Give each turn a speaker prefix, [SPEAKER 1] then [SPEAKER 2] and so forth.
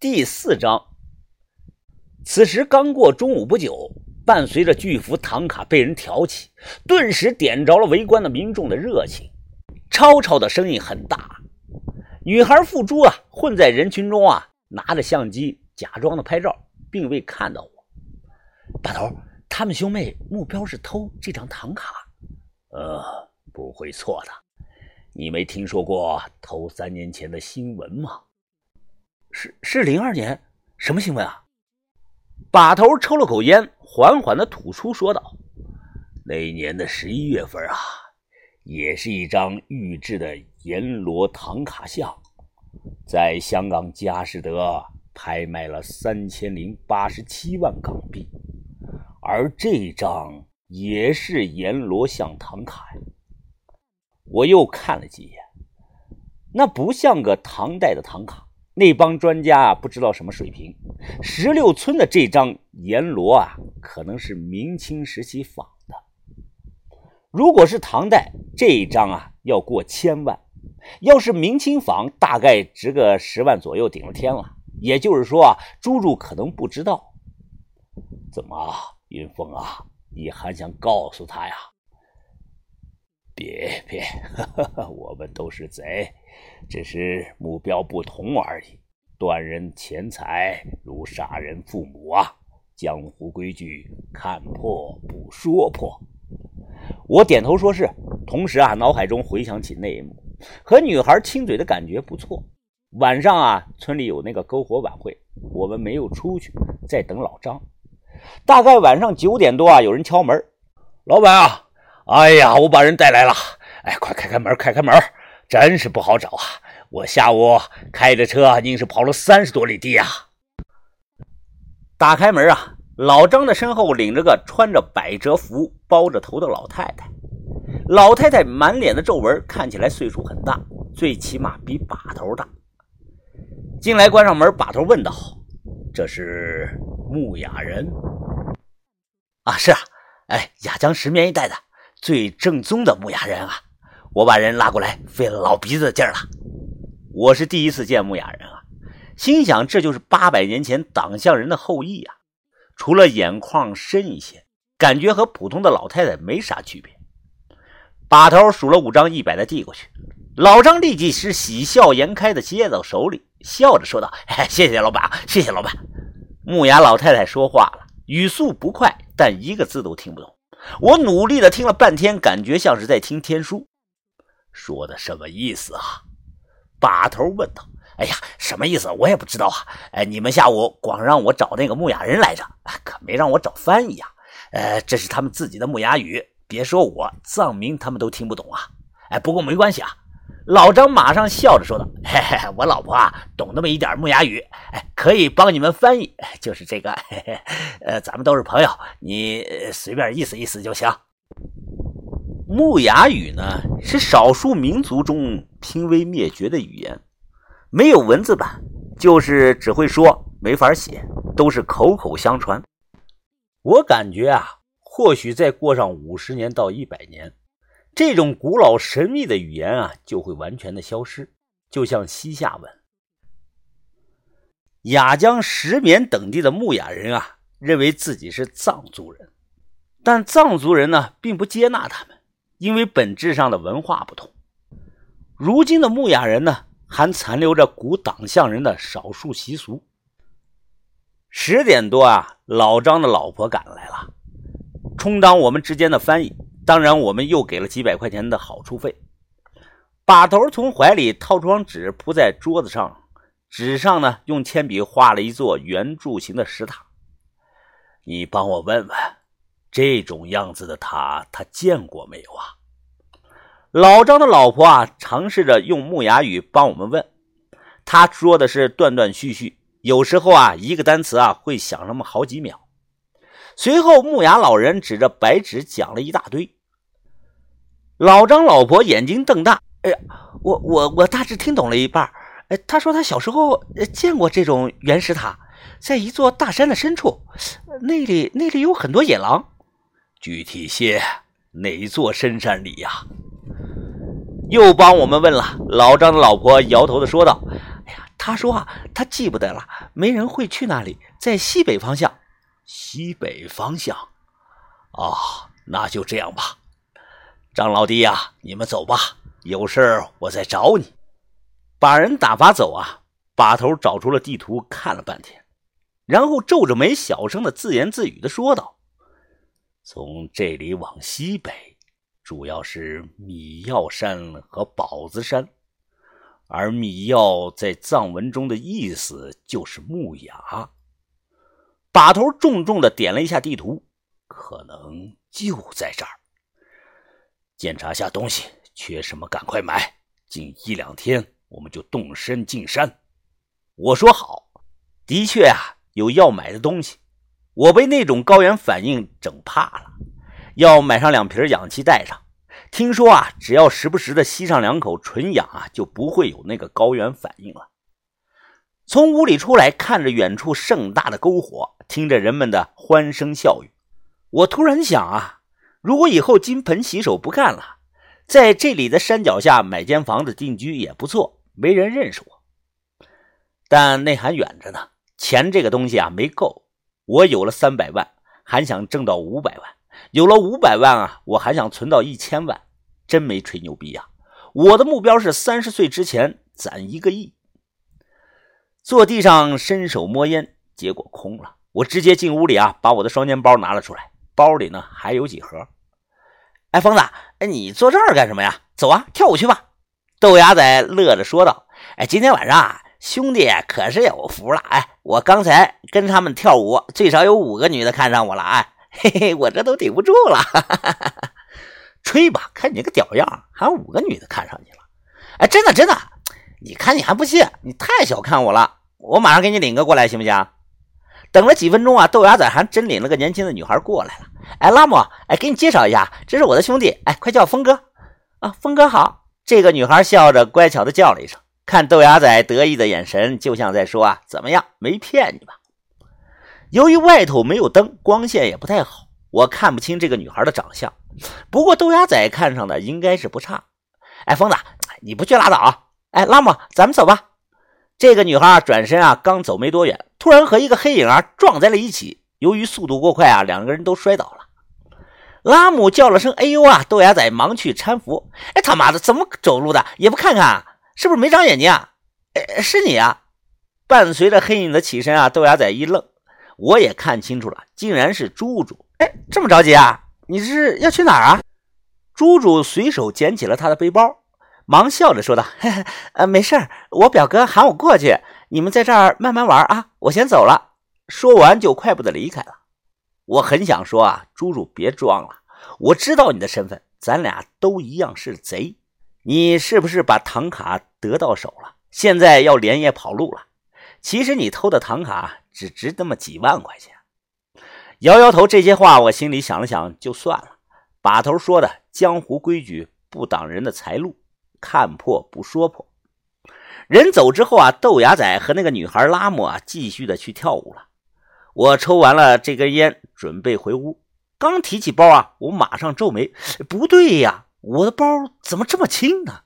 [SPEAKER 1] 第四章。此时刚过中午不久，伴随着巨幅唐卡被人挑起，顿时点着了围观的民众的热情。吵吵的声音很大，女孩付珠啊混在人群中啊，拿着相机假装的拍照，并未看到我。大头，他们兄妹目标是偷这张唐卡。
[SPEAKER 2] 呃，不会错的。你没听说过偷三年前的新闻吗？
[SPEAKER 1] 是是零二年，什么新闻啊？把头抽了口烟，缓缓的吐出，说道：“
[SPEAKER 2] 那一年的十一月份啊，也是一张预制的阎罗唐卡像，在香港佳士得拍卖了三千零八十七万港币，而这张也是阎罗像唐卡呀。
[SPEAKER 1] 我又看了几眼，那不像个唐代的唐卡。”那帮专家啊，不知道什么水平。石榴村的这张阎罗啊，可能是明清时期仿的。如果是唐代，这一张啊要过千万；要是明清仿，大概值个十万左右，顶了天了。也就是说啊，猪猪可能不知道。
[SPEAKER 2] 怎么，云峰啊，你还想告诉他呀？别别，我们都是贼。只是目标不同而已。断人钱财如杀人父母啊！江湖规矩，看破不说破。
[SPEAKER 1] 我点头说是，同时啊，脑海中回想起那一幕，和女孩亲嘴的感觉不错。晚上啊，村里有那个篝火晚会，我们没有出去，在等老张。大概晚上九点多啊，有人敲门。
[SPEAKER 3] 老板啊，哎呀，我把人带来了，哎，快开开门，开开门。真是不好找啊！我下午开着车，硬是跑了三十多里地啊！
[SPEAKER 1] 打开门啊，老张的身后领着个穿着百褶服、包着头的老太太。老太太满脸的皱纹，看起来岁数很大，最起码比把头大。进来，关上门，把头问道：“
[SPEAKER 2] 这是木雅人？”“
[SPEAKER 1] 啊，是啊，哎，雅江石棉一带的最正宗的木雅人啊。”我把人拉过来，费了老鼻子劲儿了。我是第一次见木雅人啊，心想这就是八百年前党项人的后裔啊。除了眼眶深一些，感觉和普通的老太太没啥区别。把头数了五张一百的递过去，老张立即是喜笑颜开的接到手里，笑着说道：“谢谢老板，谢谢老板。”木雅老太太说话了，语速不快，但一个字都听不懂。我努力的听了半天，感觉像是在听天书。
[SPEAKER 2] 说的什么意思啊？
[SPEAKER 1] 把头问道。哎呀，什么意思我也不知道啊。哎，你们下午光让我找那个木雅人来着，可没让我找翻译啊。呃，这是他们自己的木雅语，别说我藏民他们都听不懂啊。哎，不过没关系啊。老张马上笑着说道：“嘿嘿，我老婆啊懂那么一点木雅语，哎，可以帮你们翻译。就是这个，嘿嘿，呃，咱们都是朋友，你随便意思意思就行。”木雅语呢，是少数民族中濒危灭绝的语言，没有文字版，就是只会说，没法写，都是口口相传。我感觉啊，或许再过上五十年到一百年，这种古老神秘的语言啊，就会完全的消失，就像西夏文。雅江、石棉等地的木雅人啊，认为自己是藏族人，但藏族人呢，并不接纳他们。因为本质上的文化不同，如今的木雅人呢，还残留着古党项人的少数习俗。十点多啊，老张的老婆赶来了，充当我们之间的翻译。当然，我们又给了几百块钱的好处费。把头从怀里掏出张纸，铺在桌子上，纸上呢，用铅笔画了一座圆柱形的石塔。
[SPEAKER 2] 你帮我问问。这种样子的塔，他见过没有啊？
[SPEAKER 1] 老张的老婆啊，尝试着用木雅语帮我们问，他说的是断断续续，有时候啊，一个单词啊会想那么好几秒。随后，木雅老人指着白纸讲了一大堆。老张老婆眼睛瞪大，哎呀，我我我大致听懂了一半。哎，他说他小时候见过这种原石塔，在一座大山的深处，那里那里有很多野狼。
[SPEAKER 2] 具体些，哪座深山里呀？
[SPEAKER 1] 又帮我们问了。老张的老婆摇头的说道：“哎呀，他说啊，他记不得了，没人会去那里，在西北方向。
[SPEAKER 2] 西北方向，啊，那就这样吧。张老弟呀，你们走吧，有事我再找你。
[SPEAKER 1] 把人打发走啊，把头找出了地图，看了半天，然后皱着眉，小声的自言自语的说道：“
[SPEAKER 2] 从这里往西北，主要是米药山和宝子山。”而米药在藏文中的意思就是木牙。
[SPEAKER 1] 把头重重的点了一下地图，
[SPEAKER 2] 可能就在这儿。检查下东西，缺什么赶快买。近一两天我们就动身进山。
[SPEAKER 1] 我说好。的确啊，有要买的东西。我被那种高原反应整怕了，要买上两瓶氧气带上。听说啊，只要时不时的吸上两口纯氧啊，就不会有那个高原反应了。从屋里出来，看着远处盛大的篝火，听着人们的欢声笑语，我突然想啊，如果以后金盆洗手不干了，在这里的山脚下买间房子定居也不错，没人认识我。但那还远着呢，钱这个东西啊没够。我有了三百万，还想挣到五百万。有了五百万啊，我还想存到一千万，真没吹牛逼呀！我的目标是三十岁之前攒一个亿。坐地上伸手摸烟，结果空了。我直接进屋里啊，把我的双肩包拿了出来，包里呢还有几盒。哎，疯子，哎，你坐这儿干什么呀？走啊，跳舞去吧！豆芽仔乐着说道：“哎，今天晚上啊，兄弟可是有福了！哎，我刚才跟他们跳舞，最少有五个女的看上我了！哎。”嘿嘿，我这都顶不住了，哈哈哈哈吹吧，看你这个屌样，还五个女的看上你了。哎，真的真的，你看你还不信？你太小看我了，我马上给你领个过来，行不行？等了几分钟啊，豆芽仔还真领了个年轻的女孩过来了。哎，拉姆，哎，给你介绍一下，这是我的兄弟，哎，快叫峰哥啊，峰哥好。这个女孩笑着乖巧的叫了一声，看豆芽仔得意的眼神，就像在说啊，怎么样，没骗你吧？由于外头没有灯，光线也不太好，我看不清这个女孩的长相。不过豆芽仔看上的应该是不差。哎，疯子，你不去拉倒！哎，拉姆，咱们走吧。这个女孩转身啊，刚走没多远，突然和一个黑影啊撞在了一起。由于速度过快啊，两个人都摔倒了。拉姆叫了声“哎呦啊”，豆芽仔忙去搀扶。哎，他妈的，怎么走路的？也不看看，是不是没长眼睛啊？哎，是你啊！伴随着黑影的起身啊，豆芽仔一愣。我也看清楚了，竟然是猪猪！哎，这么着急啊？你是要去哪儿啊？猪猪随手捡起了他的背包，忙笑着说道：“嘿嘿呃，没事，我表哥喊我过去，你们在这儿慢慢玩啊，我先走了。”说完就快步的离开了。我很想说啊，猪猪别装了，我知道你的身份，咱俩都一样是贼。你是不是把唐卡得到手了？现在要连夜跑路了？其实你偷的唐卡。只值那么几万块钱，摇摇头。这些话我心里想了想，就算了。把头说的江湖规矩不挡人的财路，看破不说破。人走之后啊，豆芽仔和那个女孩拉姆啊，继续的去跳舞了。我抽完了这根烟，准备回屋。刚提起包啊，我马上皱眉，不对呀，我的包怎么这么轻呢？